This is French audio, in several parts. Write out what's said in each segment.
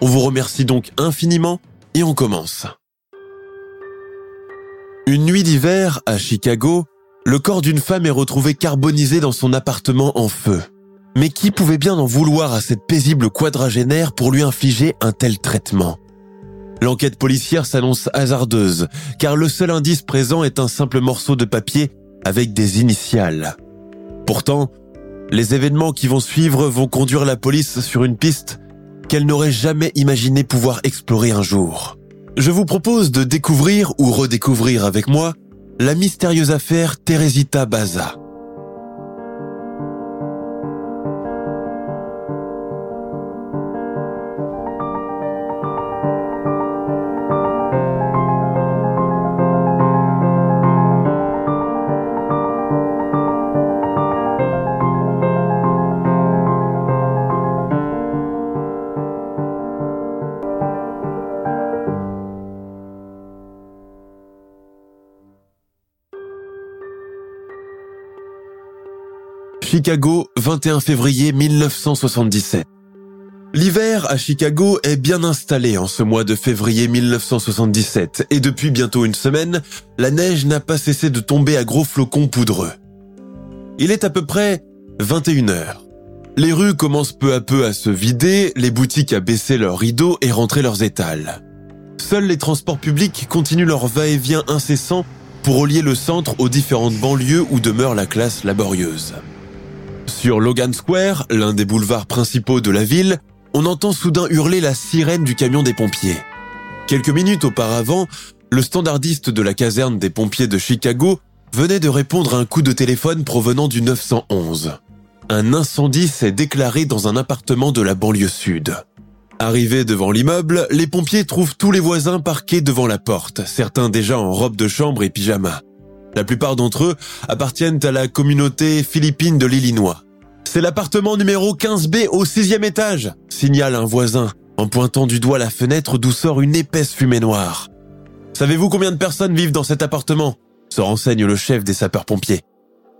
On vous remercie donc infiniment et on commence. Une nuit d'hiver à Chicago, le corps d'une femme est retrouvé carbonisé dans son appartement en feu. Mais qui pouvait bien en vouloir à cette paisible quadragénaire pour lui infliger un tel traitement? L'enquête policière s'annonce hasardeuse, car le seul indice présent est un simple morceau de papier avec des initiales. Pourtant, les événements qui vont suivre vont conduire la police sur une piste qu'elle n'aurait jamais imaginé pouvoir explorer un jour. Je vous propose de découvrir ou redécouvrir avec moi la mystérieuse affaire Teresita Baza. Chicago, 21 février 1977. L'hiver à Chicago est bien installé en ce mois de février 1977 et depuis bientôt une semaine, la neige n'a pas cessé de tomber à gros flocons poudreux. Il est à peu près 21 heures. Les rues commencent peu à peu à se vider, les boutiques à baisser leurs rideaux et rentrer leurs étals. Seuls les transports publics continuent leur va-et-vient incessant pour relier le centre aux différentes banlieues où demeure la classe laborieuse. Sur Logan Square, l'un des boulevards principaux de la ville, on entend soudain hurler la sirène du camion des pompiers. Quelques minutes auparavant, le standardiste de la caserne des pompiers de Chicago venait de répondre à un coup de téléphone provenant du 911. Un incendie s'est déclaré dans un appartement de la banlieue sud. Arrivés devant l'immeuble, les pompiers trouvent tous les voisins parqués devant la porte, certains déjà en robe de chambre et pyjama. La plupart d'entre eux appartiennent à la communauté philippine de l'Illinois. C'est l'appartement numéro 15B au sixième étage, signale un voisin en pointant du doigt la fenêtre d'où sort une épaisse fumée noire. Savez-vous combien de personnes vivent dans cet appartement? se renseigne le chef des sapeurs-pompiers.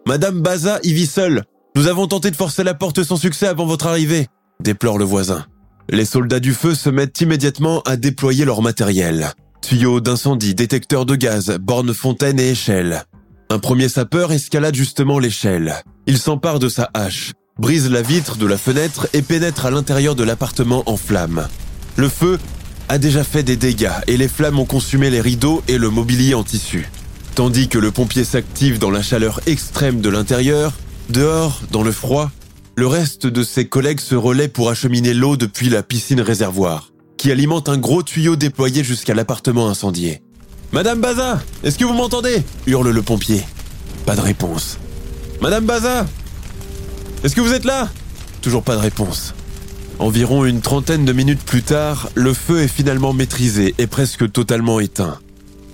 Madame Baza y vit seule. Nous avons tenté de forcer la porte sans succès avant votre arrivée, déplore le voisin. Les soldats du feu se mettent immédiatement à déployer leur matériel. Tuyaux d'incendie, détecteurs de gaz, bornes fontaines et échelles. Un premier sapeur escalade justement l'échelle. Il s'empare de sa hache, brise la vitre de la fenêtre et pénètre à l'intérieur de l'appartement en flammes. Le feu a déjà fait des dégâts et les flammes ont consumé les rideaux et le mobilier en tissu. Tandis que le pompier s'active dans la chaleur extrême de l'intérieur, dehors, dans le froid, le reste de ses collègues se relaient pour acheminer l'eau depuis la piscine réservoir, qui alimente un gros tuyau déployé jusqu'à l'appartement incendié. Madame Baza, est-ce que vous m'entendez? hurle le pompier. Pas de réponse. Madame Baza Est-ce que vous êtes là? Toujours pas de réponse. Environ une trentaine de minutes plus tard, le feu est finalement maîtrisé et presque totalement éteint.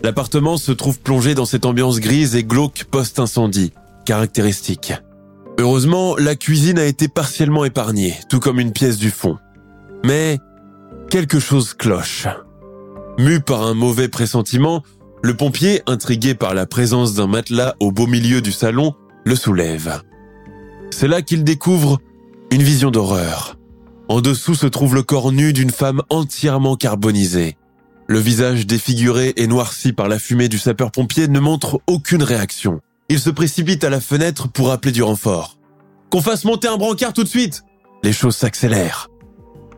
L'appartement se trouve plongé dans cette ambiance grise et glauque post-incendie, caractéristique. Heureusement, la cuisine a été partiellement épargnée, tout comme une pièce du fond. Mais quelque chose cloche. Mu par un mauvais pressentiment, le pompier, intrigué par la présence d'un matelas au beau milieu du salon, le soulève. C'est là qu'il découvre une vision d'horreur. En dessous se trouve le corps nu d'une femme entièrement carbonisée. Le visage défiguré et noirci par la fumée du sapeur-pompier ne montre aucune réaction. Il se précipite à la fenêtre pour appeler du renfort. Qu'on fasse monter un brancard tout de suite Les choses s'accélèrent.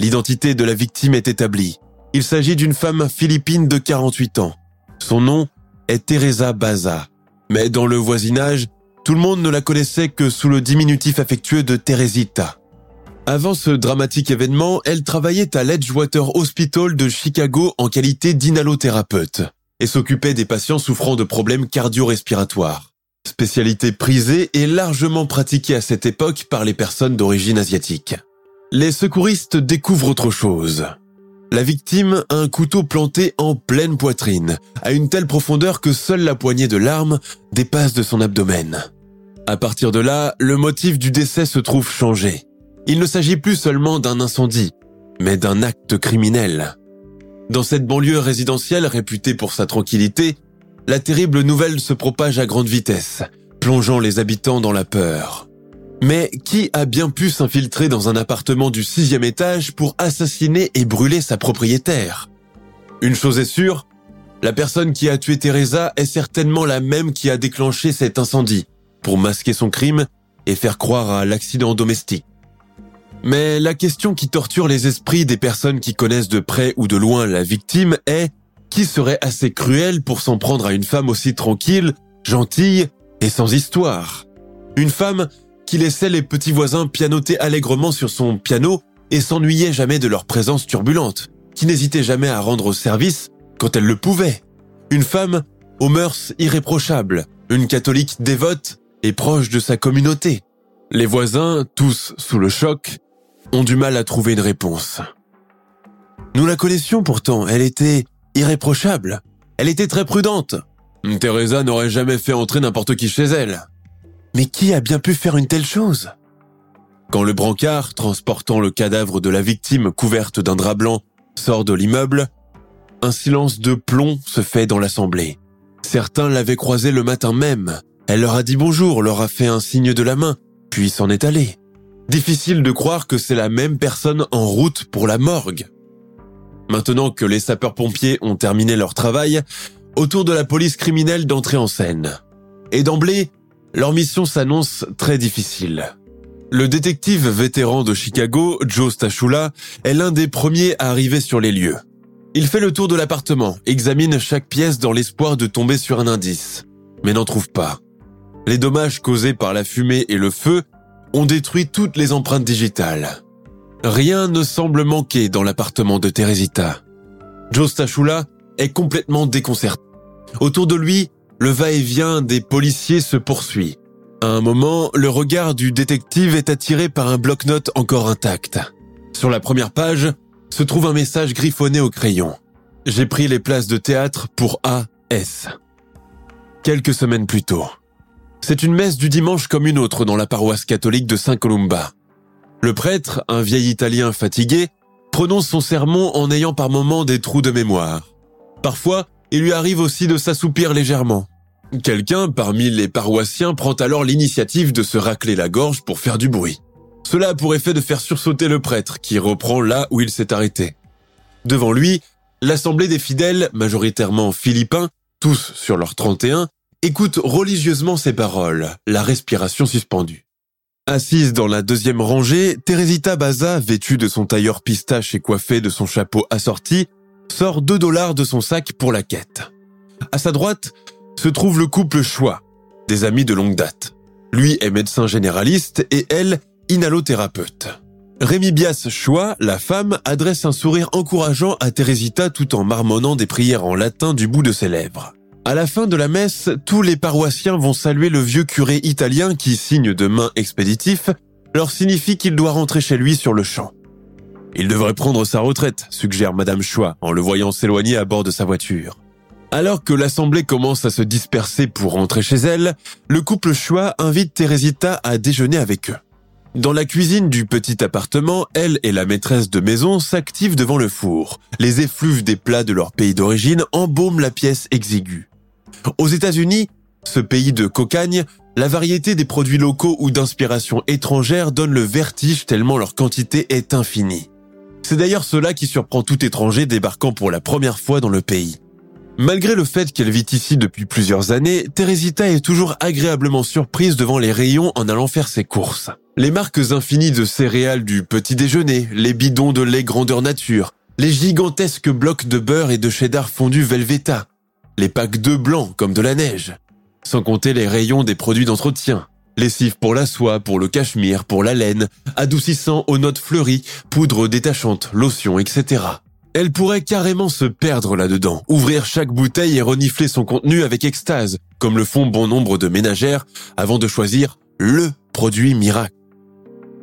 L'identité de la victime est établie. Il s'agit d'une femme philippine de 48 ans. Son nom est Teresa Baza. Mais dans le voisinage, tout le monde ne la connaissait que sous le diminutif affectueux de Teresita. Avant ce dramatique événement, elle travaillait à l'Edgewater Hospital de Chicago en qualité d'inhalothérapeute et s'occupait des patients souffrant de problèmes cardio-respiratoires. Spécialité prisée et largement pratiquée à cette époque par les personnes d'origine asiatique. Les secouristes découvrent autre chose. La victime a un couteau planté en pleine poitrine, à une telle profondeur que seule la poignée de l'arme dépasse de son abdomen. À partir de là, le motif du décès se trouve changé. Il ne s'agit plus seulement d'un incendie, mais d'un acte criminel. Dans cette banlieue résidentielle réputée pour sa tranquillité, la terrible nouvelle se propage à grande vitesse, plongeant les habitants dans la peur. Mais qui a bien pu s'infiltrer dans un appartement du sixième étage pour assassiner et brûler sa propriétaire? Une chose est sûre, la personne qui a tué Teresa est certainement la même qui a déclenché cet incendie, pour masquer son crime et faire croire à l'accident domestique. Mais la question qui torture les esprits des personnes qui connaissent de près ou de loin la victime est qui serait assez cruel pour s'en prendre à une femme aussi tranquille, gentille et sans histoire? Une femme qui laissait les petits voisins pianoter allègrement sur son piano et s'ennuyait jamais de leur présence turbulente, qui n'hésitait jamais à rendre service quand elle le pouvait. Une femme aux mœurs irréprochables, une catholique dévote et proche de sa communauté. Les voisins, tous sous le choc, ont du mal à trouver une réponse. Nous la connaissions pourtant, elle était irréprochable. Elle était très prudente. Teresa n'aurait jamais fait entrer n'importe qui chez elle. Mais qui a bien pu faire une telle chose? Quand le brancard, transportant le cadavre de la victime couverte d'un drap blanc, sort de l'immeuble, un silence de plomb se fait dans l'assemblée. Certains l'avaient croisée le matin même. Elle leur a dit bonjour, leur a fait un signe de la main, puis s'en est allée. Difficile de croire que c'est la même personne en route pour la morgue. Maintenant que les sapeurs-pompiers ont terminé leur travail, autour de la police criminelle d'entrer en scène. Et d'emblée, leur mission s'annonce très difficile. Le détective vétéran de Chicago, Joe Stachula, est l'un des premiers à arriver sur les lieux. Il fait le tour de l'appartement, examine chaque pièce dans l'espoir de tomber sur un indice, mais n'en trouve pas. Les dommages causés par la fumée et le feu ont détruit toutes les empreintes digitales. Rien ne semble manquer dans l'appartement de Teresita. Joe Stachula est complètement déconcerté. Autour de lui, le va-et-vient des policiers se poursuit. À un moment, le regard du détective est attiré par un bloc-notes encore intact. Sur la première page se trouve un message griffonné au crayon. J'ai pris les places de théâtre pour A.S. Quelques semaines plus tôt. C'est une messe du dimanche comme une autre dans la paroisse catholique de Saint-Columba. Le prêtre, un vieil Italien fatigué, prononce son sermon en ayant par moments des trous de mémoire. Parfois, il lui arrive aussi de s'assoupir légèrement. Quelqu'un parmi les paroissiens prend alors l'initiative de se racler la gorge pour faire du bruit. Cela a pour effet de faire sursauter le prêtre, qui reprend là où il s'est arrêté. Devant lui, l'assemblée des fidèles, majoritairement philippins, tous sur leurs 31, écoute religieusement ces paroles, la respiration suspendue. Assise dans la deuxième rangée, Teresita Baza, vêtue de son tailleur pistache et coiffée de son chapeau assorti, sort 2 dollars de son sac pour la quête. À sa droite se trouve le couple Choix, des amis de longue date. Lui est médecin généraliste et elle, inhalothérapeute. Rémi Bias Choix, la femme, adresse un sourire encourageant à Teresita tout en marmonnant des prières en latin du bout de ses lèvres. À la fin de la messe, tous les paroissiens vont saluer le vieux curé italien qui, signe de main expéditif, leur signifie qu'il doit rentrer chez lui sur le champ. Il devrait prendre sa retraite, suggère Madame Choix en le voyant s'éloigner à bord de sa voiture. Alors que l'assemblée commence à se disperser pour rentrer chez elle, le couple Choix invite Teresita à déjeuner avec eux. Dans la cuisine du petit appartement, elle et la maîtresse de maison s'activent devant le four. Les effluves des plats de leur pays d'origine embaument la pièce exiguë. Aux États-Unis, ce pays de cocagne, la variété des produits locaux ou d'inspiration étrangère donne le vertige tellement leur quantité est infinie. C'est d'ailleurs cela qui surprend tout étranger débarquant pour la première fois dans le pays. Malgré le fait qu'elle vit ici depuis plusieurs années, Teresita est toujours agréablement surprise devant les rayons en allant faire ses courses. Les marques infinies de céréales du petit déjeuner, les bidons de lait grandeur nature, les gigantesques blocs de beurre et de cheddar fondu Velveta, les packs de blanc comme de la neige, sans compter les rayons des produits d'entretien, lessive pour la soie, pour le cachemire, pour la laine, adoucissant aux notes fleuries, poudre détachante, lotion, etc. Elle pourrait carrément se perdre là-dedans, ouvrir chaque bouteille et renifler son contenu avec extase, comme le font bon nombre de ménagères, avant de choisir le produit miracle.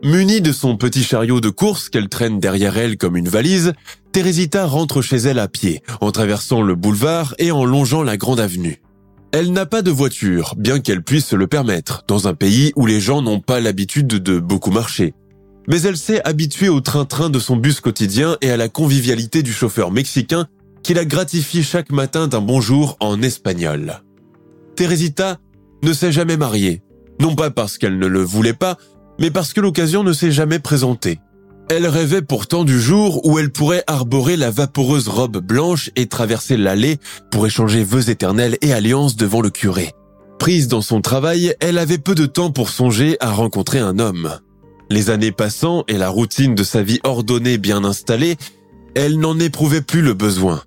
Munie de son petit chariot de course qu'elle traîne derrière elle comme une valise, Teresita rentre chez elle à pied, en traversant le boulevard et en longeant la grande avenue. Elle n'a pas de voiture, bien qu'elle puisse se le permettre, dans un pays où les gens n'ont pas l'habitude de beaucoup marcher mais elle s'est habituée au train-train de son bus quotidien et à la convivialité du chauffeur mexicain qui la gratifie chaque matin d'un bonjour en espagnol. Teresita ne s'est jamais mariée, non pas parce qu'elle ne le voulait pas, mais parce que l'occasion ne s'est jamais présentée. Elle rêvait pourtant du jour où elle pourrait arborer la vaporeuse robe blanche et traverser l'allée pour échanger vœux éternels et alliances devant le curé. Prise dans son travail, elle avait peu de temps pour songer à rencontrer un homme. Les années passant et la routine de sa vie ordonnée bien installée, elle n'en éprouvait plus le besoin.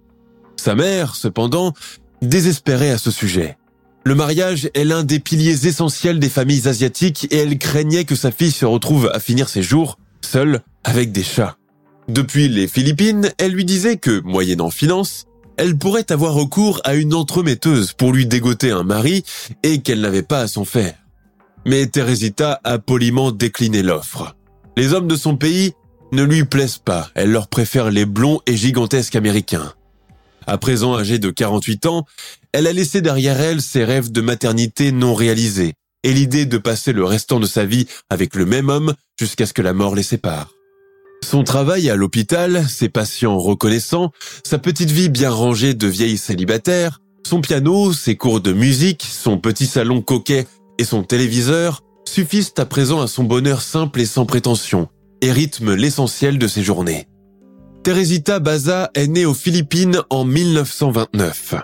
Sa mère, cependant, désespérait à ce sujet. Le mariage est l'un des piliers essentiels des familles asiatiques et elle craignait que sa fille se retrouve à finir ses jours seule avec des chats. Depuis les Philippines, elle lui disait que, moyennant finance, elle pourrait avoir recours à une entremetteuse pour lui dégoter un mari et qu'elle n'avait pas à s'en faire. Mais Teresita a poliment décliné l'offre. Les hommes de son pays ne lui plaisent pas, elle leur préfère les blonds et gigantesques américains. À présent âgée de 48 ans, elle a laissé derrière elle ses rêves de maternité non réalisés et l'idée de passer le restant de sa vie avec le même homme jusqu'à ce que la mort les sépare. Son travail à l'hôpital, ses patients reconnaissants, sa petite vie bien rangée de vieille célibataire, son piano, ses cours de musique, son petit salon coquet et son téléviseur suffisent à présent à son bonheur simple et sans prétention, et rythment l'essentiel de ses journées. Teresita Baza est née aux Philippines en 1929.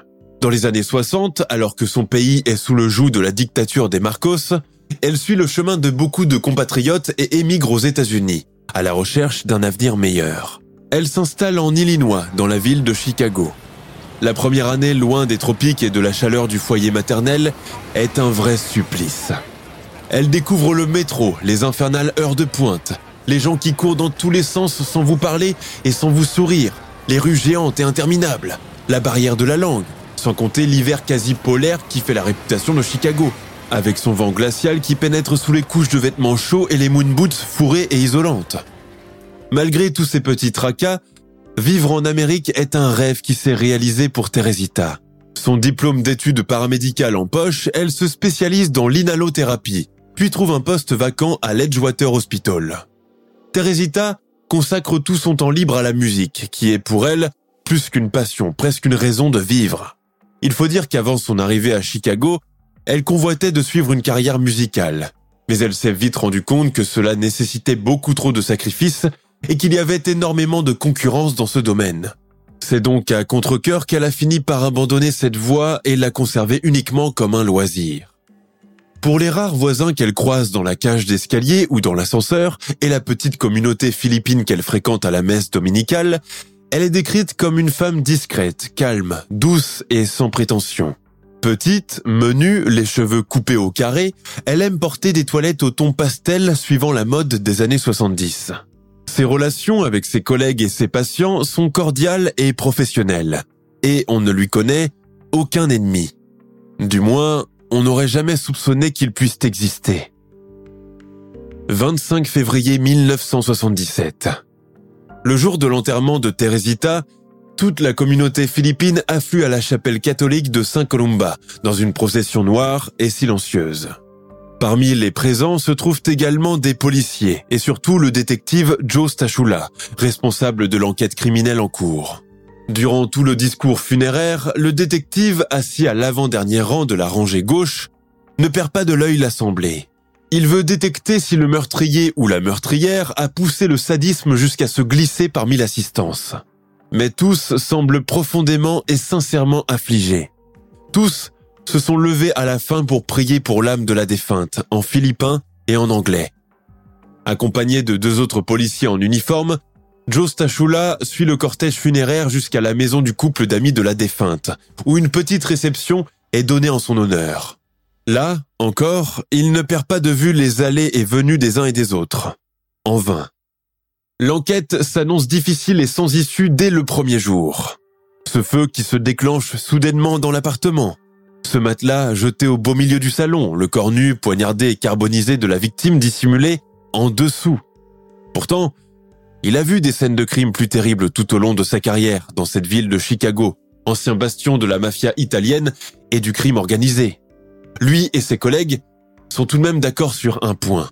Dans les années 60, alors que son pays est sous le joug de la dictature des Marcos, elle suit le chemin de beaucoup de compatriotes et émigre aux États-Unis, à la recherche d'un avenir meilleur. Elle s'installe en Illinois, dans la ville de Chicago. La première année loin des tropiques et de la chaleur du foyer maternel est un vrai supplice. Elle découvre le métro, les infernales heures de pointe, les gens qui courent dans tous les sens sans vous parler et sans vous sourire, les rues géantes et interminables, la barrière de la langue, sans compter l'hiver quasi polaire qui fait la réputation de Chicago, avec son vent glacial qui pénètre sous les couches de vêtements chauds et les moon boots et isolantes. Malgré tous ces petits tracas, Vivre en Amérique est un rêve qui s'est réalisé pour Teresita. Son diplôme d'études paramédicales en poche, elle se spécialise dans l'inhalothérapie, puis trouve un poste vacant à l'Edgewater Hospital. Teresita consacre tout son temps libre à la musique, qui est pour elle plus qu'une passion, presque une raison de vivre. Il faut dire qu'avant son arrivée à Chicago, elle convoitait de suivre une carrière musicale. Mais elle s'est vite rendue compte que cela nécessitait beaucoup trop de sacrifices et qu'il y avait énormément de concurrence dans ce domaine. C'est donc à contre qu'elle a fini par abandonner cette voie et la conserver uniquement comme un loisir. Pour les rares voisins qu'elle croise dans la cage d'escalier ou dans l'ascenseur et la petite communauté philippine qu'elle fréquente à la messe dominicale, elle est décrite comme une femme discrète, calme, douce et sans prétention. Petite, menue, les cheveux coupés au carré, elle aime porter des toilettes au ton pastel suivant la mode des années 70. Ses relations avec ses collègues et ses patients sont cordiales et professionnelles. Et on ne lui connaît aucun ennemi. Du moins, on n'aurait jamais soupçonné qu'il puisse exister. 25 février 1977. Le jour de l'enterrement de Teresita, toute la communauté philippine afflue à la chapelle catholique de Saint Columba dans une procession noire et silencieuse. Parmi les présents se trouvent également des policiers et surtout le détective Joe Stachula, responsable de l'enquête criminelle en cours. Durant tout le discours funéraire, le détective, assis à l'avant-dernier rang de la rangée gauche, ne perd pas de l'œil l'assemblée. Il veut détecter si le meurtrier ou la meurtrière a poussé le sadisme jusqu'à se glisser parmi l'assistance. Mais tous semblent profondément et sincèrement affligés. Tous se sont levés à la fin pour prier pour l'âme de la défunte, en philippin et en anglais. Accompagné de deux autres policiers en uniforme, Joe Stachula suit le cortège funéraire jusqu'à la maison du couple d'amis de la défunte, où une petite réception est donnée en son honneur. Là, encore, il ne perd pas de vue les allées et venues des uns et des autres. En vain. L'enquête s'annonce difficile et sans issue dès le premier jour. Ce feu qui se déclenche soudainement dans l'appartement. Ce matelas jeté au beau milieu du salon, le corps nu, poignardé et carbonisé de la victime dissimulé en dessous. Pourtant, il a vu des scènes de crime plus terribles tout au long de sa carrière dans cette ville de Chicago, ancien bastion de la mafia italienne et du crime organisé. Lui et ses collègues sont tout de même d'accord sur un point.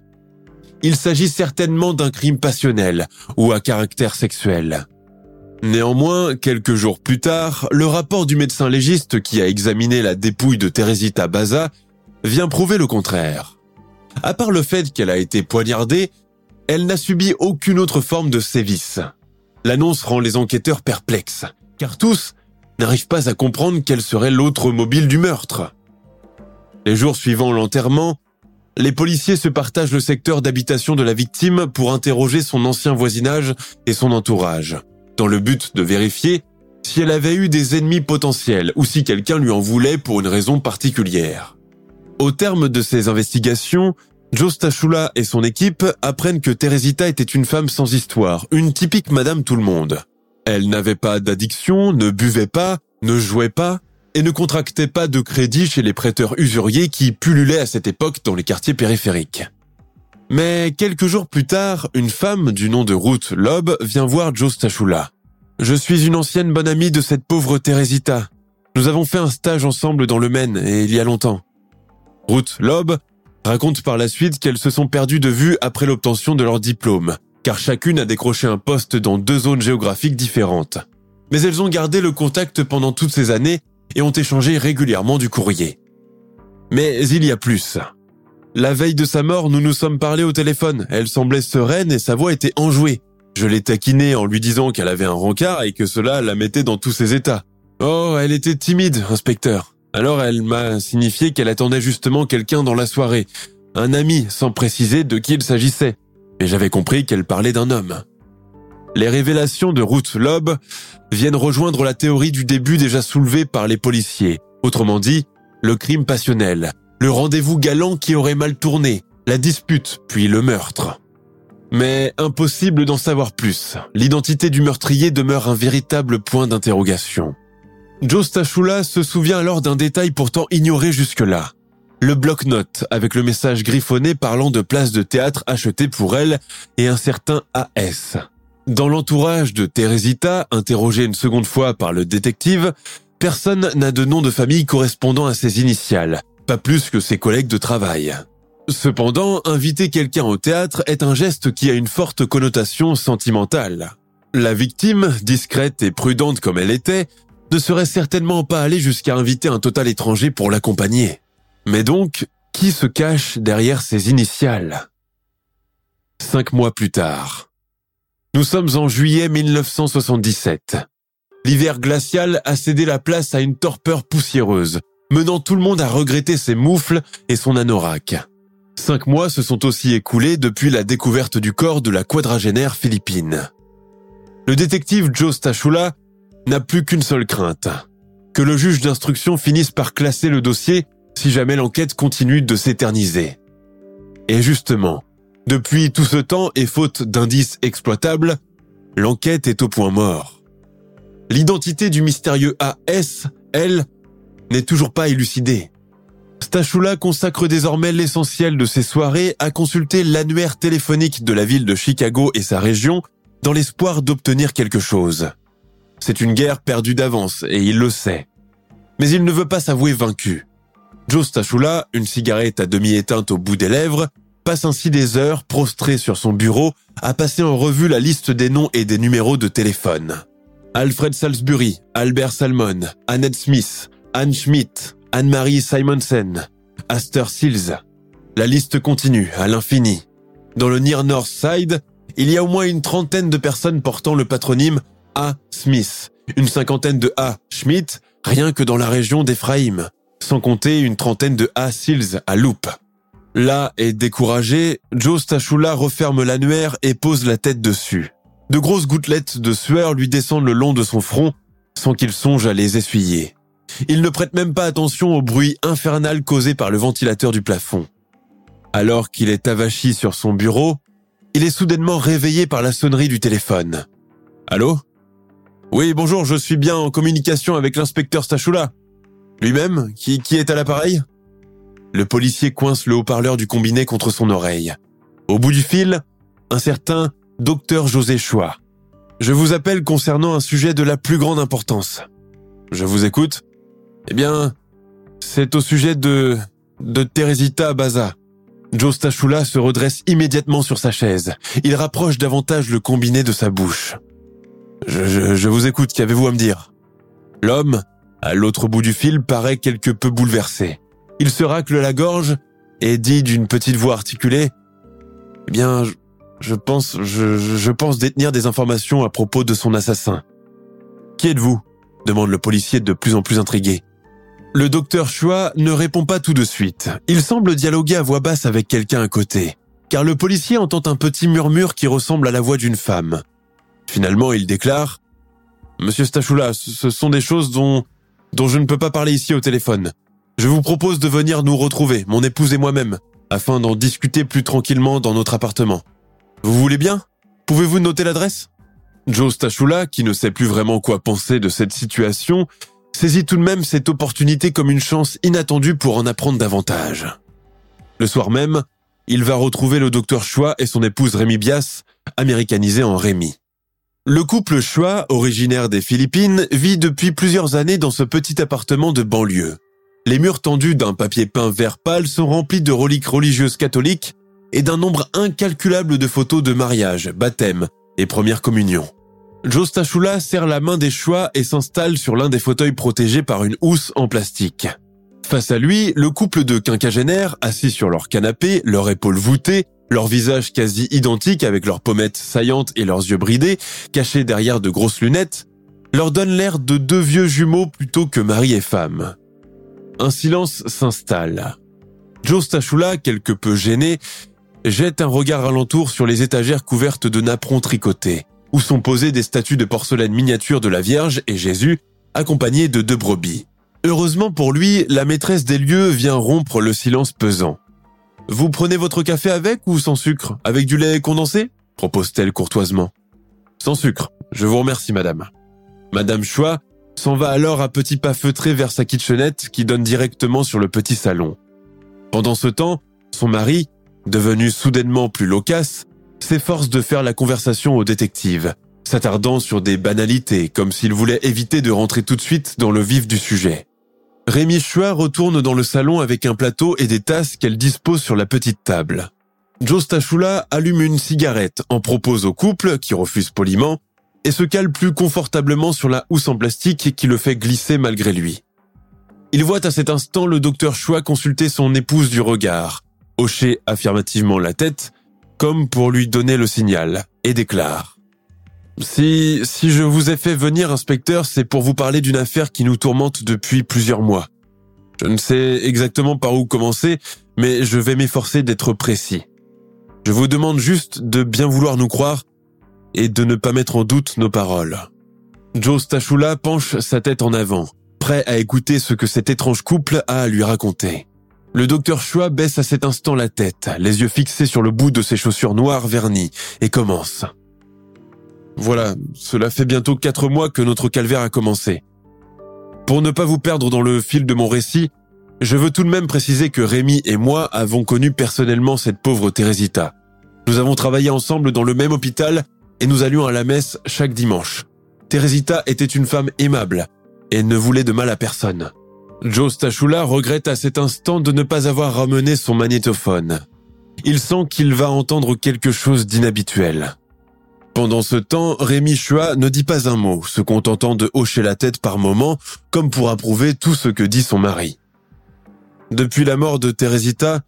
Il s'agit certainement d'un crime passionnel ou à caractère sexuel. Néanmoins, quelques jours plus tard, le rapport du médecin légiste qui a examiné la dépouille de Teresita Baza vient prouver le contraire. À part le fait qu'elle a été poignardée, elle n'a subi aucune autre forme de sévice. L'annonce rend les enquêteurs perplexes, car tous n'arrivent pas à comprendre quel serait l'autre mobile du meurtre. Les jours suivant l'enterrement, les policiers se partagent le secteur d'habitation de la victime pour interroger son ancien voisinage et son entourage, dans le but de vérifier si elle avait eu des ennemis potentiels ou si quelqu'un lui en voulait pour une raison particulière. Au terme de ces investigations, Joe Stachula et son équipe apprennent que Teresita était une femme sans histoire, une typique Madame Tout-le-Monde. Elle n'avait pas d'addiction, ne buvait pas, ne jouait pas, et ne contractait pas de crédit chez les prêteurs usuriers qui pullulaient à cette époque dans les quartiers périphériques. Mais quelques jours plus tard, une femme du nom de Ruth Loeb vient voir Joe Stachula. Je suis une ancienne bonne amie de cette pauvre Teresita. Nous avons fait un stage ensemble dans le Maine et il y a longtemps. Ruth Loeb raconte par la suite qu'elles se sont perdues de vue après l'obtention de leur diplôme, car chacune a décroché un poste dans deux zones géographiques différentes. Mais elles ont gardé le contact pendant toutes ces années et ont échangé régulièrement du courrier. Mais il y a plus. La veille de sa mort, nous nous sommes parlé au téléphone. Elle semblait sereine et sa voix était enjouée. Je l'ai taquinée en lui disant qu'elle avait un rencard et que cela la mettait dans tous ses états. Oh, elle était timide, inspecteur. Alors elle m'a signifié qu'elle attendait justement quelqu'un dans la soirée, un ami, sans préciser de qui il s'agissait. Mais j'avais compris qu'elle parlait d'un homme. Les révélations de Ruth Loeb viennent rejoindre la théorie du début déjà soulevée par les policiers. Autrement dit, le crime passionnel, le rendez-vous galant qui aurait mal tourné, la dispute, puis le meurtre. Mais impossible d'en savoir plus. L'identité du meurtrier demeure un véritable point d'interrogation. Joe Stachula se souvient alors d'un détail pourtant ignoré jusque-là. Le bloc-notes avec le message griffonné parlant de places de théâtre achetées pour elle et un certain AS. Dans l'entourage de Teresita, interrogé une seconde fois par le détective, personne n'a de nom de famille correspondant à ses initiales, pas plus que ses collègues de travail. Cependant, inviter quelqu'un au théâtre est un geste qui a une forte connotation sentimentale. La victime, discrète et prudente comme elle était, ne serait certainement pas allé jusqu'à inviter un total étranger pour l'accompagner. Mais donc, qui se cache derrière ces initiales? Cinq mois plus tard. Nous sommes en juillet 1977. L'hiver glacial a cédé la place à une torpeur poussiéreuse, menant tout le monde à regretter ses moufles et son anorak. Cinq mois se sont aussi écoulés depuis la découverte du corps de la quadragénaire philippine. Le détective Joe Stachula n'a plus qu'une seule crainte. Que le juge d'instruction finisse par classer le dossier si jamais l'enquête continue de s'éterniser. Et justement, depuis tout ce temps et faute d'indices exploitables, l'enquête est au point mort. L'identité du mystérieux AS, elle, n'est toujours pas élucidée. Stachula consacre désormais l'essentiel de ses soirées à consulter l'annuaire téléphonique de la ville de Chicago et sa région dans l'espoir d'obtenir quelque chose. C'est une guerre perdue d'avance et il le sait. Mais il ne veut pas s'avouer vaincu. Joe Stachula, une cigarette à demi éteinte au bout des lèvres, passe ainsi des heures prostré sur son bureau à passer en revue la liste des noms et des numéros de téléphone. Alfred Salisbury, Albert Salmon, Annette Smith, Anne Schmidt, Anne-Marie Simonsen, Aster Sills. La liste continue à l'infini. Dans le Near North Side, il y a au moins une trentaine de personnes portant le patronyme A. Smith, une cinquantaine de A. Schmidt, rien que dans la région d'Ephraim, sans compter une trentaine de A. Seals à Loop. Là est découragé, Joe Stachula referme l'annuaire et pose la tête dessus. De grosses gouttelettes de sueur lui descendent le long de son front sans qu'il songe à les essuyer. Il ne prête même pas attention au bruit infernal causé par le ventilateur du plafond. Alors qu'il est avachi sur son bureau, il est soudainement réveillé par la sonnerie du téléphone. Allô? Oui, bonjour, je suis bien en communication avec l'inspecteur Stachula. Lui-même qui, est à l'appareil? Le policier coince le haut-parleur du combiné contre son oreille. Au bout du fil, un certain docteur José Choix. Je vous appelle concernant un sujet de la plus grande importance. Je vous écoute. Eh bien, c'est au sujet de, de Teresita Baza. Joe Stachula se redresse immédiatement sur sa chaise. Il rapproche davantage le combiné de sa bouche. Je, je, je vous écoute, qu'avez-vous à me dire? L'homme, à l'autre bout du fil, paraît quelque peu bouleversé. Il se racle la gorge et dit d'une petite voix articulée Eh bien, je, pense, je, je pense détenir des informations à propos de son assassin. Qui êtes-vous? demande le policier de plus en plus intrigué. Le docteur Chua ne répond pas tout de suite. Il semble dialoguer à voix basse avec quelqu'un à côté, car le policier entend un petit murmure qui ressemble à la voix d'une femme. Finalement, il déclare Monsieur Stachula, ce sont des choses dont, dont je ne peux pas parler ici au téléphone. Je vous propose de venir nous retrouver, mon épouse et moi-même, afin d'en discuter plus tranquillement dans notre appartement. Vous voulez bien? Pouvez-vous noter l'adresse? Joe Stachula, qui ne sait plus vraiment quoi penser de cette situation, saisit tout de même cette opportunité comme une chance inattendue pour en apprendre davantage. Le soir même, il va retrouver le docteur Chua et son épouse Rémi Bias, américanisée en Rémi. Le couple Chua, originaire des Philippines, vit depuis plusieurs années dans ce petit appartement de banlieue. Les murs tendus d'un papier peint vert pâle sont remplis de reliques religieuses catholiques et d'un nombre incalculable de photos de mariage, baptême et première communion. Joe Stachula serre la main des choix et s'installe sur l'un des fauteuils protégés par une housse en plastique. Face à lui, le couple de quinquagénaires, assis sur leur canapé, leurs épaules voûtées, leurs visages quasi identiques avec leurs pommettes saillantes et leurs yeux bridés, cachés derrière de grosses lunettes, leur donne l'air de deux vieux jumeaux plutôt que mari et femme. Un silence s'installe. Joe Stachula, quelque peu gêné, jette un regard alentour sur les étagères couvertes de napperons tricotés, où sont posées des statues de porcelaine miniature de la Vierge et Jésus, accompagnés de deux brebis. Heureusement pour lui, la maîtresse des lieux vient rompre le silence pesant. Vous prenez votre café avec ou sans sucre? Avec du lait condensé? propose-t-elle courtoisement. Sans sucre. Je vous remercie, madame. Madame Chua s'en va alors à petits pas feutrés vers sa kitchenette qui donne directement sur le petit salon. Pendant ce temps, son mari, devenu soudainement plus loquace, s'efforce de faire la conversation au détective, s'attardant sur des banalités comme s'il voulait éviter de rentrer tout de suite dans le vif du sujet. Rémi Chua retourne dans le salon avec un plateau et des tasses qu'elle dispose sur la petite table. Joe Stachula allume une cigarette, en propose au couple, qui refuse poliment, et se cale plus confortablement sur la housse en plastique qui le fait glisser malgré lui. Il voit à cet instant le docteur Chua consulter son épouse du regard, hocher affirmativement la tête, comme pour lui donner le signal, et déclare. Si, si je vous ai fait venir, inspecteur, c'est pour vous parler d'une affaire qui nous tourmente depuis plusieurs mois. Je ne sais exactement par où commencer, mais je vais m'efforcer d'être précis. Je vous demande juste de bien vouloir nous croire et de ne pas mettre en doute nos paroles. Joe Stachula penche sa tête en avant, prêt à écouter ce que cet étrange couple a à lui raconter. Le docteur Chua baisse à cet instant la tête, les yeux fixés sur le bout de ses chaussures noires vernies, et commence. Voilà, cela fait bientôt quatre mois que notre calvaire a commencé. Pour ne pas vous perdre dans le fil de mon récit, je veux tout de même préciser que Rémi et moi avons connu personnellement cette pauvre Thérésita. Nous avons travaillé ensemble dans le même hôpital et nous allions à la messe chaque dimanche. Teresita était une femme aimable et ne voulait de mal à personne. Joe Stachula regrette à cet instant de ne pas avoir ramené son magnétophone. Il sent qu'il va entendre quelque chose d'inhabituel. Pendant ce temps, Rémi Chua ne dit pas un mot, se contentant de hocher la tête par moments, comme pour approuver tout ce que dit son mari. Depuis la mort de Teresita,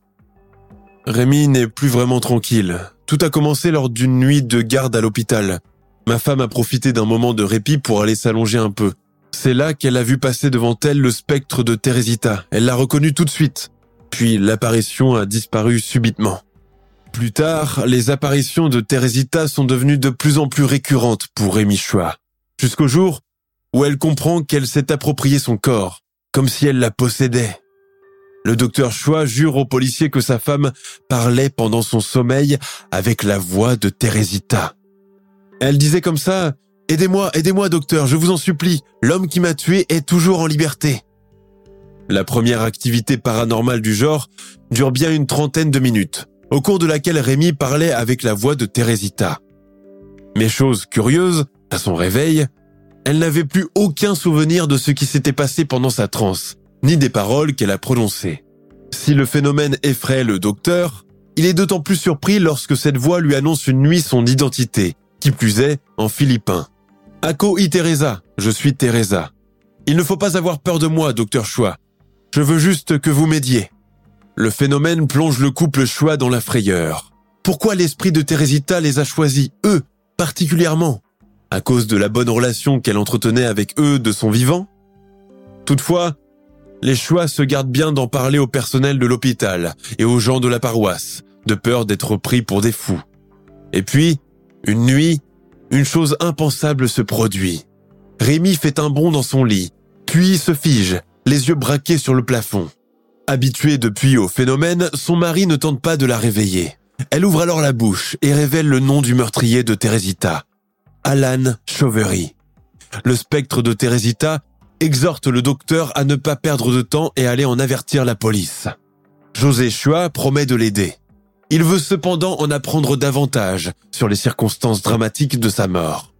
Rémi n'est plus vraiment tranquille. Tout a commencé lors d'une nuit de garde à l'hôpital. Ma femme a profité d'un moment de répit pour aller s'allonger un peu. C'est là qu'elle a vu passer devant elle le spectre de Teresita. Elle l'a reconnu tout de suite. Puis l'apparition a disparu subitement. Plus tard, les apparitions de Teresita sont devenues de plus en plus récurrentes pour Rémi Chua. Jusqu'au jour où elle comprend qu'elle s'est approprié son corps, comme si elle la possédait. Le docteur Chua jure aux policiers que sa femme parlait pendant son sommeil avec la voix de Teresita. Elle disait comme ça, Aidez-moi, aidez-moi docteur, je vous en supplie, l'homme qui m'a tué est toujours en liberté. La première activité paranormale du genre dure bien une trentaine de minutes, au cours de laquelle Rémi parlait avec la voix de Teresita. Mais chose curieuse, à son réveil, elle n'avait plus aucun souvenir de ce qui s'était passé pendant sa transe, ni des paroles qu'elle a prononcées. Si le phénomène effraie le docteur, il est d'autant plus surpris lorsque cette voix lui annonce une nuit son identité, qui plus est en philippin. Ako i Teresa, je suis Teresa. Il ne faut pas avoir peur de moi, docteur Chua. Je veux juste que vous m'aidiez. Le phénomène plonge le couple Chua dans la frayeur. Pourquoi l'esprit de Teresita les a choisis, eux, particulièrement? À cause de la bonne relation qu'elle entretenait avec eux de son vivant? Toutefois, les Chua se gardent bien d'en parler au personnel de l'hôpital et aux gens de la paroisse, de peur d'être pris pour des fous. Et puis, une nuit, une chose impensable se produit. Rémi fait un bond dans son lit, puis se fige, les yeux braqués sur le plafond. Habituée depuis au phénomène, son mari ne tente pas de la réveiller. Elle ouvre alors la bouche et révèle le nom du meurtrier de Teresita. Alan Chauvery. Le spectre de Teresita exhorte le docteur à ne pas perdre de temps et aller en avertir la police. José Chua promet de l'aider. Il veut cependant en apprendre davantage sur les circonstances dramatiques de sa mort.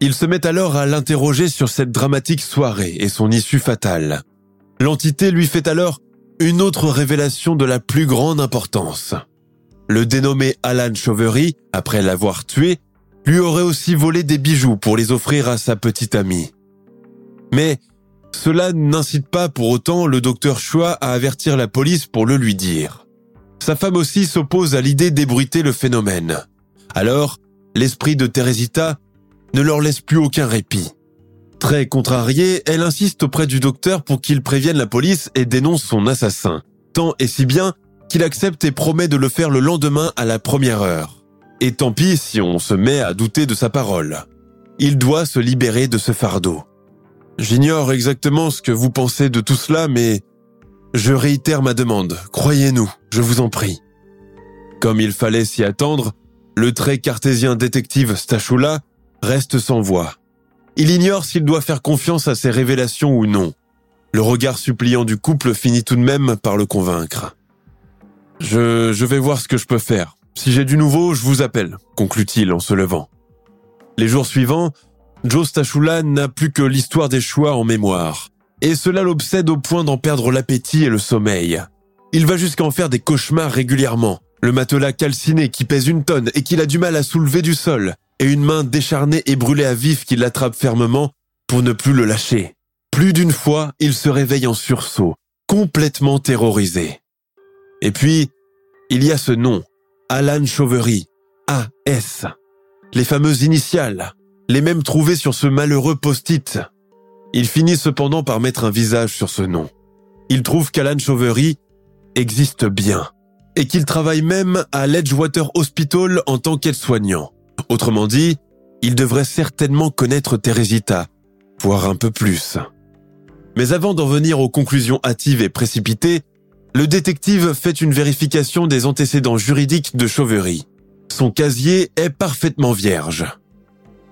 Il se met alors à l'interroger sur cette dramatique soirée et son issue fatale. L'entité lui fait alors une autre révélation de la plus grande importance. Le dénommé Alan Chauvery, après l'avoir tué, lui aurait aussi volé des bijoux pour les offrir à sa petite amie. Mais cela n'incite pas pour autant le docteur Chua à avertir la police pour le lui dire. Sa femme aussi s'oppose à l'idée d'ébruiter le phénomène. Alors, l'esprit de Teresita ne leur laisse plus aucun répit. Très contrariée, elle insiste auprès du docteur pour qu'il prévienne la police et dénonce son assassin. Tant et si bien qu'il accepte et promet de le faire le lendemain à la première heure. Et tant pis si on se met à douter de sa parole. Il doit se libérer de ce fardeau. J'ignore exactement ce que vous pensez de tout cela, mais je réitère ma demande, croyez-nous, je vous en prie. Comme il fallait s'y attendre, le très cartésien détective Stachula reste sans voix. Il ignore s'il doit faire confiance à ses révélations ou non. Le regard suppliant du couple finit tout de même par le convaincre. Je, vais voir ce que je peux faire. Si j'ai du nouveau, je vous appelle, conclut-il en se levant. Les jours suivants, Joe Stachula n'a plus que l'histoire des choix en mémoire et cela l'obsède au point d'en perdre l'appétit et le sommeil. Il va jusqu'à en faire des cauchemars régulièrement. Le matelas calciné qui pèse une tonne et qu'il a du mal à soulever du sol, et une main décharnée et brûlée à vif qui l'attrape fermement pour ne plus le lâcher. Plus d'une fois, il se réveille en sursaut, complètement terrorisé. Et puis, il y a ce nom, Alan Chauvery, A.S. Les fameuses initiales, les mêmes trouvées sur ce malheureux post-it. Il finit cependant par mettre un visage sur ce nom. Il trouve qu'Alan Chauvery existe bien et qu'il travaille même à l'Edgewater Hospital en tant qu'aide-soignant. Autrement dit, il devrait certainement connaître Teresita, voire un peu plus. Mais avant d'en venir aux conclusions hâtives et précipitées, le détective fait une vérification des antécédents juridiques de Chauvery. Son casier est parfaitement vierge.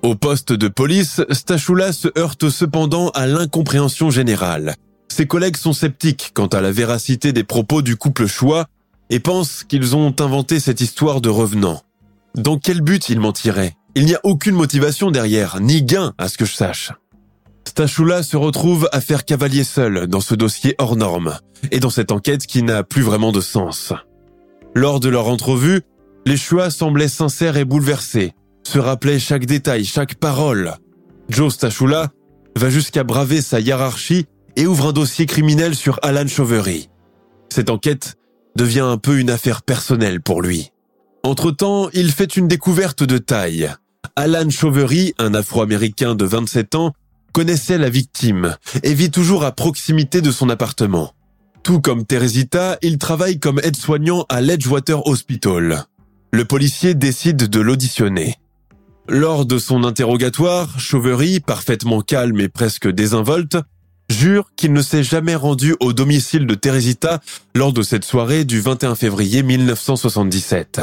Au poste de police, Stachula se heurte cependant à l'incompréhension générale. Ses collègues sont sceptiques quant à la véracité des propos du couple Choix et pensent qu'ils ont inventé cette histoire de revenant. Dans quel but ils mentiraient? Il n'y a aucune motivation derrière, ni gain à ce que je sache. Stachula se retrouve à faire cavalier seul dans ce dossier hors norme et dans cette enquête qui n'a plus vraiment de sens. Lors de leur entrevue, les choix semblaient sincères et bouleversés, se rappelait chaque détail, chaque parole. Joe Stachula va jusqu'à braver sa hiérarchie et ouvre un dossier criminel sur Alan Chauvery. Cette enquête devient un peu une affaire personnelle pour lui. Entre-temps, il fait une découverte de taille. Alan Chauvery, un Afro-Américain de 27 ans, connaissait la victime et vit toujours à proximité de son appartement. Tout comme Teresita, il travaille comme aide-soignant à l'Edgewater Hospital. Le policier décide de l'auditionner. Lors de son interrogatoire, Chauvery, parfaitement calme et presque désinvolte, jure qu'il ne s'est jamais rendu au domicile de Teresita lors de cette soirée du 21 février 1977.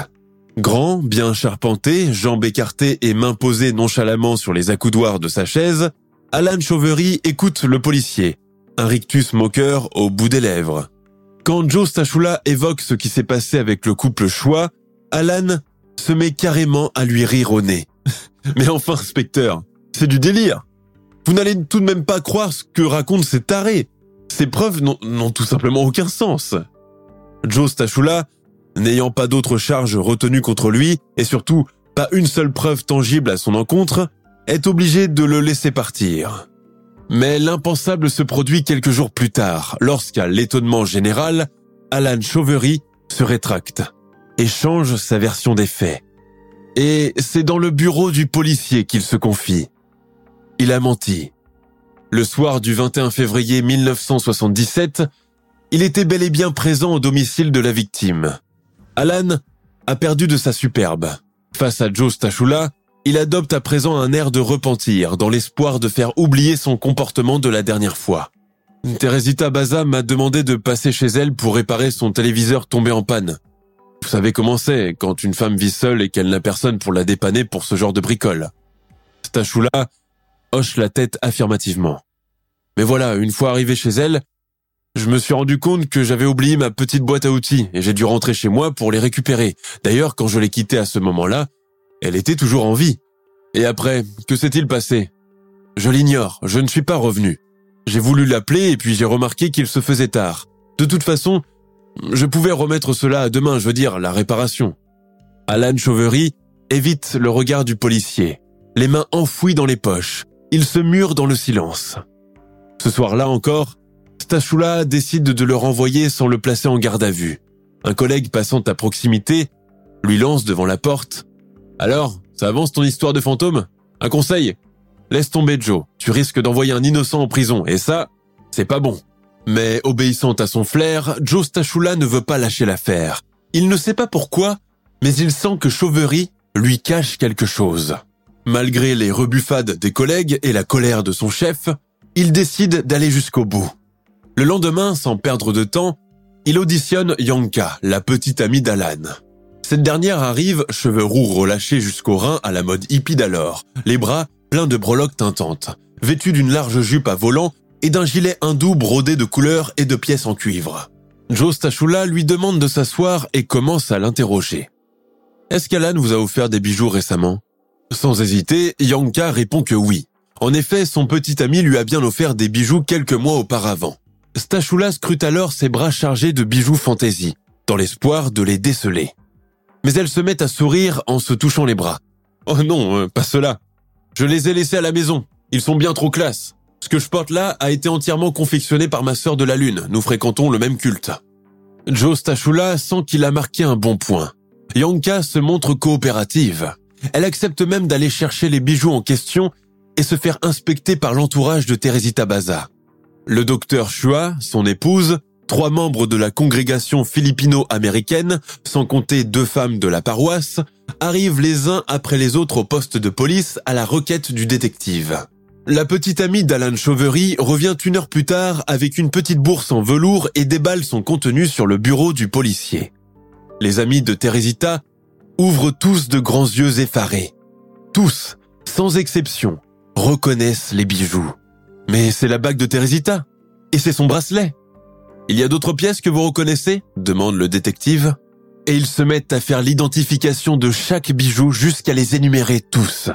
Grand, bien charpenté, jambes écartées et mains posées nonchalamment sur les accoudoirs de sa chaise, Alan Chauvery écoute le policier, un rictus moqueur au bout des lèvres. Quand Joe Stachula évoque ce qui s'est passé avec le couple Choix, Alan se met carrément à lui rire au nez. Mais enfin, inspecteur, c'est du délire. Vous n'allez tout de même pas croire ce que racontent ces tarés. Ces preuves n'ont tout simplement aucun sens. Joe Stachula, n'ayant pas d'autres charges retenues contre lui, et surtout pas une seule preuve tangible à son encontre, est obligé de le laisser partir. Mais l'impensable se produit quelques jours plus tard, lorsqu'à l'étonnement général, Alan Chauvery se rétracte et change sa version des faits. Et c'est dans le bureau du policier qu'il se confie. Il a menti. Le soir du 21 février 1977, il était bel et bien présent au domicile de la victime. Alan a perdu de sa superbe. Face à Joe Stachula, il adopte à présent un air de repentir dans l'espoir de faire oublier son comportement de la dernière fois. Teresita Baza m'a demandé de passer chez elle pour réparer son téléviseur tombé en panne. Vous savez comment c'est quand une femme vit seule et qu'elle n'a personne pour la dépanner pour ce genre de bricole. Stachula hoche la tête affirmativement. Mais voilà, une fois arrivé chez elle, je me suis rendu compte que j'avais oublié ma petite boîte à outils et j'ai dû rentrer chez moi pour les récupérer. D'ailleurs, quand je l'ai quittée à ce moment-là, elle était toujours en vie. Et après, que s'est-il passé? Je l'ignore, je ne suis pas revenu. J'ai voulu l'appeler et puis j'ai remarqué qu'il se faisait tard. De toute façon, je pouvais remettre cela à demain, je veux dire, la réparation. Alan Chauvery évite le regard du policier, les mains enfouies dans les poches. Il se mure dans le silence. Ce soir-là encore, Stachula décide de le renvoyer sans le placer en garde à vue. Un collègue passant à proximité lui lance devant la porte. Alors, ça avance ton histoire de fantôme? Un conseil? Laisse tomber Joe, tu risques d'envoyer un innocent en prison, et ça, c'est pas bon. Mais obéissant à son flair, Joe Stachula ne veut pas lâcher l'affaire. Il ne sait pas pourquoi, mais il sent que Chauvery lui cache quelque chose. Malgré les rebuffades des collègues et la colère de son chef, il décide d'aller jusqu'au bout. Le lendemain, sans perdre de temps, il auditionne Yanka, la petite amie d'Alan. Cette dernière arrive, cheveux roux relâchés jusqu'aux reins à la mode hippie d'alors, les bras pleins de breloques tintantes, vêtue d'une large jupe à volant et d'un gilet hindou brodé de couleurs et de pièces en cuivre. Joe Stachula lui demande de s'asseoir et commence à l'interroger. Est-ce qu'Alan vous a offert des bijoux récemment? Sans hésiter, Yanka répond que oui. En effet, son petit ami lui a bien offert des bijoux quelques mois auparavant. Stachula scrute alors ses bras chargés de bijoux fantaisie, dans l'espoir de les déceler. Mais elle se met à sourire en se touchant les bras. Oh non, euh, pas cela. Je les ai laissés à la maison. Ils sont bien trop classe. Ce que je porte là a été entièrement confectionné par ma sœur de la Lune. Nous fréquentons le même culte. Joe Stachula sent qu'il a marqué un bon point. Yanka se montre coopérative. Elle accepte même d'aller chercher les bijoux en question et se faire inspecter par l'entourage de Teresita Baza. Le docteur Chua, son épouse, trois membres de la congrégation philippino-américaine, sans compter deux femmes de la paroisse, arrivent les uns après les autres au poste de police à la requête du détective. La petite amie d'Alan Chauvery revient une heure plus tard avec une petite bourse en velours et déballe son contenu sur le bureau du policier. Les amis de Teresita ouvrent tous de grands yeux effarés. Tous, sans exception, reconnaissent les bijoux. Mais c'est la bague de Teresita. Et c'est son bracelet. Il y a d'autres pièces que vous reconnaissez demande le détective. Et ils se mettent à faire l'identification de chaque bijou jusqu'à les énumérer tous.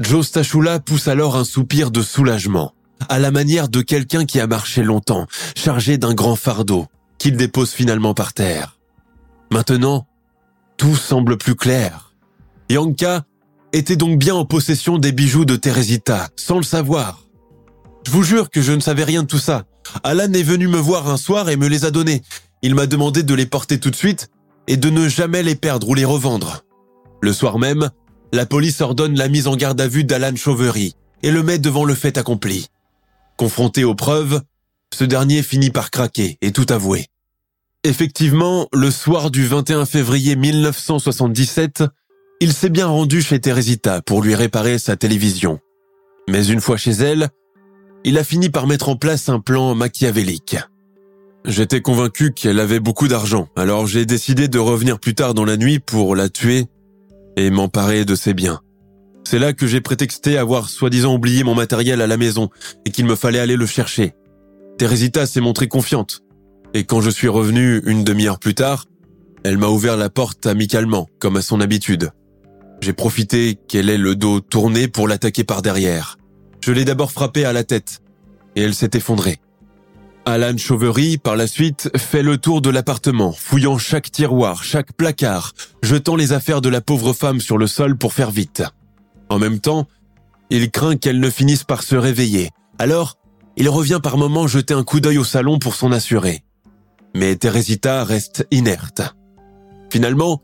Joe Stachula pousse alors un soupir de soulagement, à la manière de quelqu'un qui a marché longtemps, chargé d'un grand fardeau, qu'il dépose finalement par terre. Maintenant, tout semble plus clair. Yanka était donc bien en possession des bijoux de Teresita, sans le savoir. Je vous jure que je ne savais rien de tout ça. Alan est venu me voir un soir et me les a donnés. il m'a demandé de les porter tout de suite et de ne jamais les perdre ou les revendre. Le soir même, la police ordonne la mise en garde à vue d'Alan Chauvery et le met devant le fait accompli. Confronté aux preuves, ce dernier finit par craquer et tout avouer. Effectivement, le soir du 21 février 1977, il s'est bien rendu chez Teresita pour lui réparer sa télévision. Mais une fois chez elle, il a fini par mettre en place un plan machiavélique. J'étais convaincu qu'elle avait beaucoup d'argent, alors j'ai décidé de revenir plus tard dans la nuit pour la tuer et m'emparer de ses biens. C'est là que j'ai prétexté avoir soi-disant oublié mon matériel à la maison et qu'il me fallait aller le chercher. Teresita s'est montrée confiante, et quand je suis revenu une demi-heure plus tard, elle m'a ouvert la porte amicalement, comme à son habitude. J'ai profité qu'elle ait le dos tourné pour l'attaquer par derrière. Je l'ai d'abord frappée à la tête, et elle s'est effondrée. Alan Chauvery, par la suite, fait le tour de l'appartement, fouillant chaque tiroir, chaque placard, jetant les affaires de la pauvre femme sur le sol pour faire vite. En même temps, il craint qu'elle ne finisse par se réveiller. Alors, il revient par moments jeter un coup d'œil au salon pour s'en assurer. Mais Teresita reste inerte. Finalement,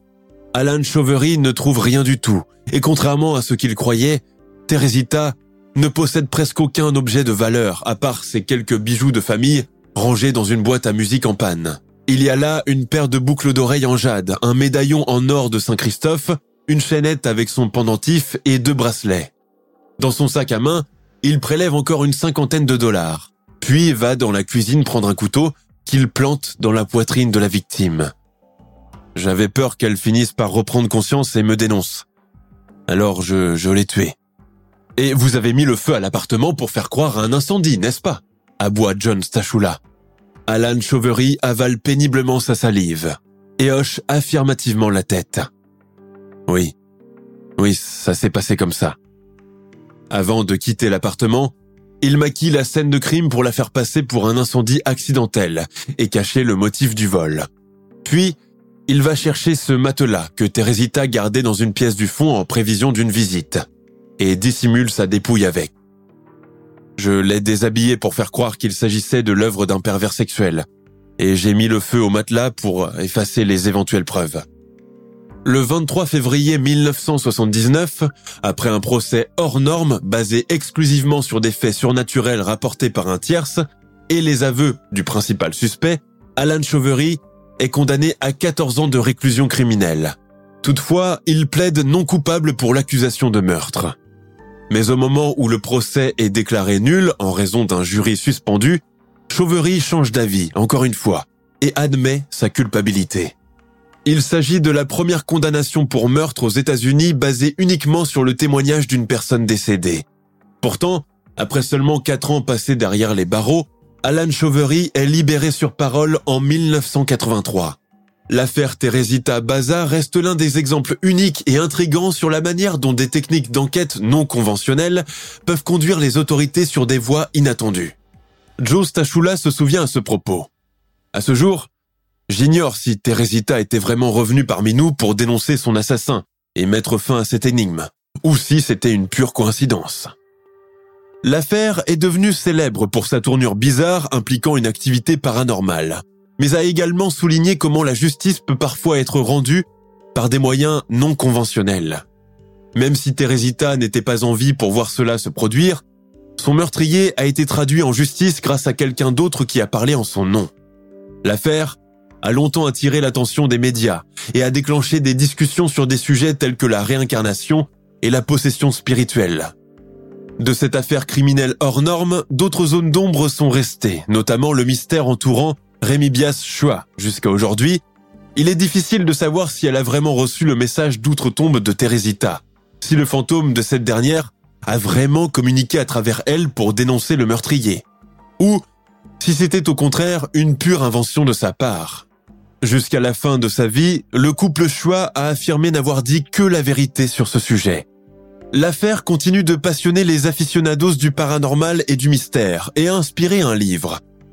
Alan Chauvery ne trouve rien du tout, et contrairement à ce qu'il croyait, Teresita ne possède presque aucun objet de valeur, à part ses quelques bijoux de famille rangé dans une boîte à musique en panne. Il y a là une paire de boucles d'oreilles en jade, un médaillon en or de Saint-Christophe, une chaînette avec son pendentif et deux bracelets. Dans son sac à main, il prélève encore une cinquantaine de dollars, puis va dans la cuisine prendre un couteau qu'il plante dans la poitrine de la victime. J'avais peur qu'elle finisse par reprendre conscience et me dénonce. Alors je, je l'ai tuée. Et vous avez mis le feu à l'appartement pour faire croire à un incendie, n'est-ce pas? Aboie John Stachula. Alan Chauvery avale péniblement sa salive et hoche affirmativement la tête. Oui, oui, ça s'est passé comme ça. Avant de quitter l'appartement, il maquille la scène de crime pour la faire passer pour un incendie accidentel et cacher le motif du vol. Puis, il va chercher ce matelas que Teresita gardait dans une pièce du fond en prévision d'une visite et dissimule sa dépouille avec. Je l'ai déshabillé pour faire croire qu'il s'agissait de l'œuvre d'un pervers sexuel, et j'ai mis le feu au matelas pour effacer les éventuelles preuves. Le 23 février 1979, après un procès hors norme basé exclusivement sur des faits surnaturels rapportés par un tierce et les aveux du principal suspect, Alan Chauvery est condamné à 14 ans de réclusion criminelle. Toutefois, il plaide non coupable pour l'accusation de meurtre. Mais au moment où le procès est déclaré nul en raison d'un jury suspendu, Chauvery change d'avis, encore une fois, et admet sa culpabilité. Il s'agit de la première condamnation pour meurtre aux États-Unis basée uniquement sur le témoignage d'une personne décédée. Pourtant, après seulement quatre ans passés derrière les barreaux, Alan Chauvery est libéré sur parole en 1983. L'affaire Teresita Baza reste l'un des exemples uniques et intrigants sur la manière dont des techniques d'enquête non conventionnelles peuvent conduire les autorités sur des voies inattendues. Joe Stachula se souvient à ce propos. À ce jour, j'ignore si Teresita était vraiment revenue parmi nous pour dénoncer son assassin et mettre fin à cette énigme, ou si c'était une pure coïncidence. L'affaire est devenue célèbre pour sa tournure bizarre impliquant une activité paranormale mais a également souligné comment la justice peut parfois être rendue par des moyens non conventionnels. Même si Teresita n'était pas en vie pour voir cela se produire, son meurtrier a été traduit en justice grâce à quelqu'un d'autre qui a parlé en son nom. L'affaire a longtemps attiré l'attention des médias et a déclenché des discussions sur des sujets tels que la réincarnation et la possession spirituelle. De cette affaire criminelle hors norme, d'autres zones d'ombre sont restées, notamment le mystère entourant Rémi Bias Chua jusqu'à aujourd'hui, il est difficile de savoir si elle a vraiment reçu le message d'outre-tombe de Teresita, si le fantôme de cette dernière a vraiment communiqué à travers elle pour dénoncer le meurtrier, ou si c'était au contraire une pure invention de sa part. Jusqu'à la fin de sa vie, le couple Chua a affirmé n'avoir dit que la vérité sur ce sujet. L'affaire continue de passionner les aficionados du paranormal et du mystère et a inspiré un livre,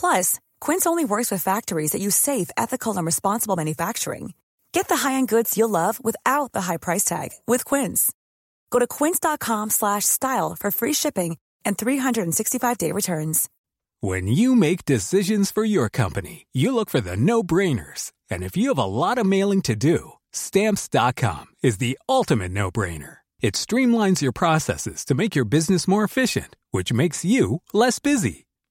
Plus, Quince only works with factories that use safe, ethical, and responsible manufacturing. Get the high-end goods you'll love without the high price tag with Quince. Go to quince.com slash style for free shipping and 365-day returns. When you make decisions for your company, you look for the no-brainers. And if you have a lot of mailing to do, stamps.com is the ultimate no-brainer. It streamlines your processes to make your business more efficient, which makes you less busy.